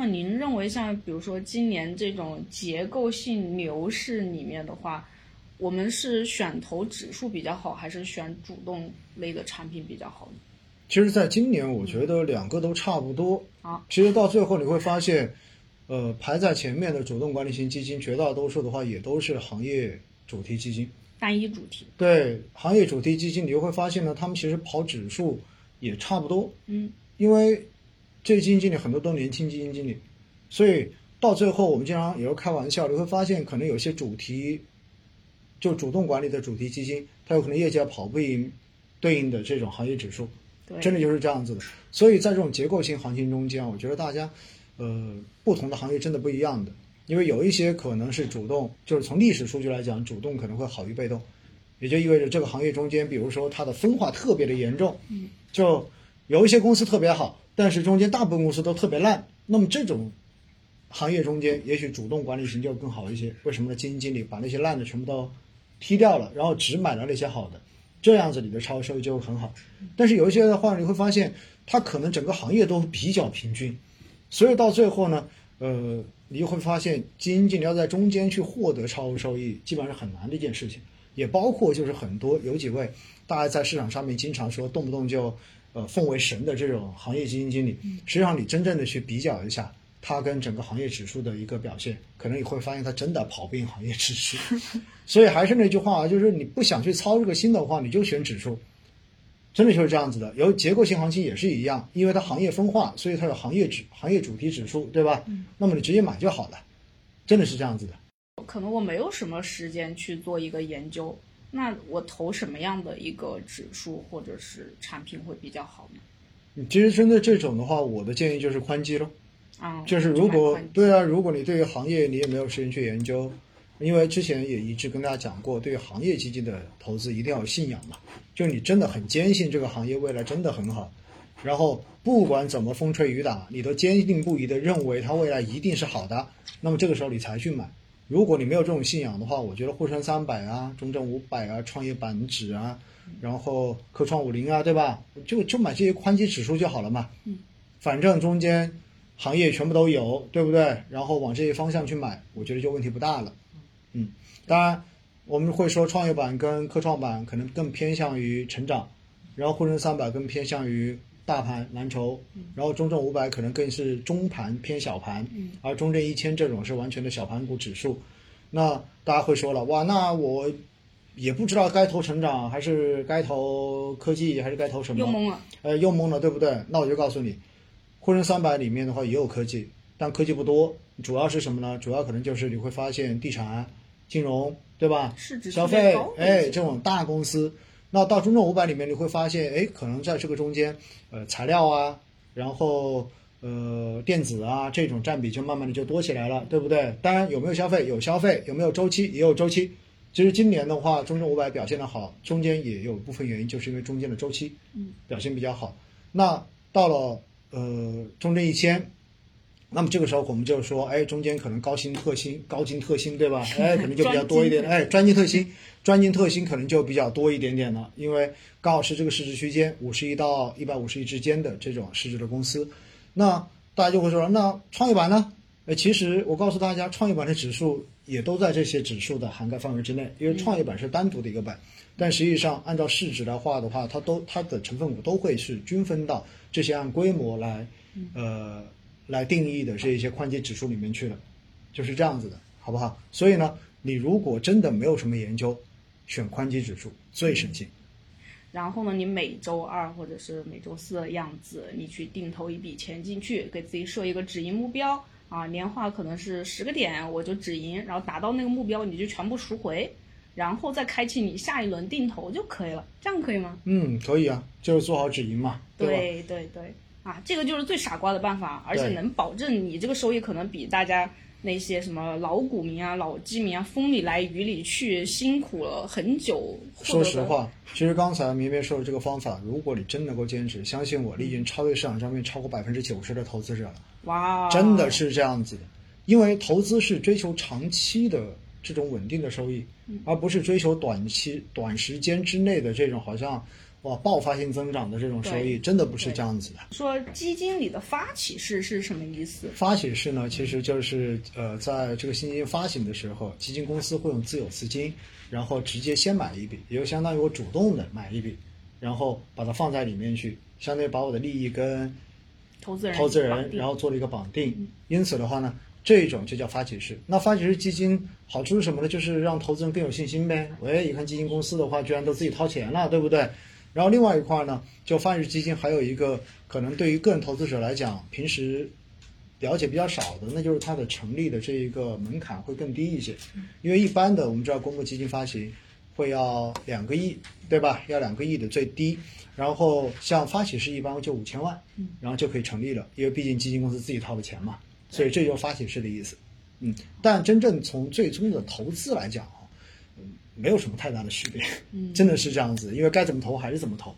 么您认为像比如说今年这种结构性牛市里面的话，我们是选投指数比较好，还是选主动类的产品比较好呢？其实，在今年，我觉得两个都差不多。啊，其实到最后你会发现，呃，排在前面的主动管理型基金，绝大多数的话也都是行业主题基金。单一主题，对行业主题基金，你就会发现呢，他们其实跑指数也差不多。嗯，因为这些基金经理很多都年轻基金经理，所以到最后我们经常也会开玩笑，你会发现可能有些主题就主动管理的主题基金，它有可能业绩要跑不赢对应的这种行业指数。对，真的就是这样子的。所以在这种结构性行情中间，我觉得大家，呃，不同的行业真的不一样的，因为有一些可能是主动，就是从历史数据来讲，主动可能会好于被动，也就意味着这个行业中间，比如说它的分化特别的严重，嗯，就有一些公司特别好，但是中间大部分公司都特别烂，那么这种行业中间，也许主动管理型就更好一些。为什么呢？基金经理把那些烂的全部都踢掉了，然后只买了那些好的。这样子你的超收益就很好，但是有一些的话，你会发现它可能整个行业都比较平均，所以到最后呢，呃，你会发现基金经理要在中间去获得超额收益，基本上是很难的一件事情。也包括就是很多有几位大家在市场上面经常说动不动就呃奉为神的这种行业基金经理，实际上你真正的去比较一下。它跟整个行业指数的一个表现，可能你会发现它真的跑不赢行业指数。所以还是那句话啊，就是你不想去操这个心的话，你就选指数，真的就是这样子的。有结构性行情也是一样，因为它行业分化，所以它有行业指行业主题指数，对吧？那么你直接买就好了，真的是这样子的。可能我没有什么时间去做一个研究，那我投什么样的一个指数或者是产品会比较好呢？其实针对这种的话，我的建议就是宽基咯。啊，就是如果对啊，如果你对于行业你也没有时间去研究，因为之前也一直跟大家讲过，对于行业基金的投资一定要有信仰嘛，就你真的很坚信这个行业未来真的很好，然后不管怎么风吹雨打，你都坚定不移的认为它未来一定是好的，那么这个时候你才去买。如果你没有这种信仰的话，我觉得沪深三百啊、中证五百啊、创业板指啊，然后科创五零啊，对吧？就就买这些宽基指数就好了嘛。嗯，反正中间。行业全部都有，对不对？然后往这些方向去买，我觉得就问题不大了。嗯，当然我们会说创业板跟科创板可能更偏向于成长，然后沪深三百更偏向于大盘蓝筹，然后中证五百可能更是中盘偏小盘，而中证一千这种是完全的小盘股指数。那大家会说了，哇，那我也不知道该投成长还是该投科技还是该投什么？又懵了。呃，又懵了，对不对？那我就告诉你。沪深三百里面的话也有科技，但科技不多，主要是什么呢？主要可能就是你会发现地产、金融，对吧？消费，哎，这种大公司。那到中证五百里面，你会发现，哎，可能在这个中间，呃，材料啊，然后呃，电子啊，这种占比就慢慢的就多起来了，对不对？当然有没有消费？有消费，有没有周期？也有周期。其实今年的话，中证五百表现的好，中间也有部分原因，就是因为中间的周期，嗯，表现比较好。那到了。呃，中证一千，那么这个时候我们就说，哎，中间可能高新特新、高金特新，对吧？哎，可能就比较多一点。哎，专精特新、专精特新可能就比较多一点点了，因为刚好是这个市值区间五十亿到一百五十亿之间的这种市值的公司。那大家就会说，那创业板呢？哎，其实我告诉大家，创业板的指数也都在这些指数的涵盖范围之内，因为创业板是单独的一个板。但实际上，按照市值来划的话，它都它的成分股都会是均分到这些按规模来，呃，来定义的这一些宽基指数里面去了，就是这样子的，好不好？所以呢，你如果真的没有什么研究，选宽基指数最省心。然后呢，你每周二或者是每周四的样子，你去定投一笔钱进去，给自己设一个止盈目标啊，年化可能是十个点，我就止盈，然后达到那个目标，你就全部赎回。然后再开启你下一轮定投就可以了，这样可以吗？嗯，可以啊，就是做好止盈嘛，对对对，啊，这个就是最傻瓜的办法，而且能保证你这个收益可能比大家那些什么老股民啊、老基民啊，风里来雨里去，辛苦了很久。说实话，其实刚才绵绵说的这个方法，如果你真能够坚持，相信我，你已经超越市场上面超过百分之九十的投资者了。哇，真的是这样子的，因为投资是追求长期的。这种稳定的收益，而不是追求短期、短时间之内的这种好像哇爆发性增长的这种收益，真的不是这样子的。说基金里的发起式是什么意思？发起式呢，其实就是呃，在这个新基金发行的时候，基金公司会用自有资金，然后直接先买一笔，也就相当于我主动的买一笔，然后把它放在里面去，相当于把我的利益跟投资人投资人，然后做了一个绑定。因此的话呢，这种就叫发起式。那发起式基金好处是什么呢？就是让投资人更有信心呗。喂，一看基金公司的话，居然都自己掏钱了，对不对？然后另外一块呢，就发起式基金还有一个可能对于个人投资者来讲，平时了解比较少的，那就是它的成立的这一个门槛会更低一些。因为一般的我们知道公募基金发行会要两个亿，对吧？要两个亿的最低。然后像发起式一般就五千万，然后就可以成立了，因为毕竟基金公司自己掏的钱嘛，所以这就是发起式的意思。嗯，但真正从最终的投资来讲没有什么太大的区别，真的是这样子，因为该怎么投还是怎么投。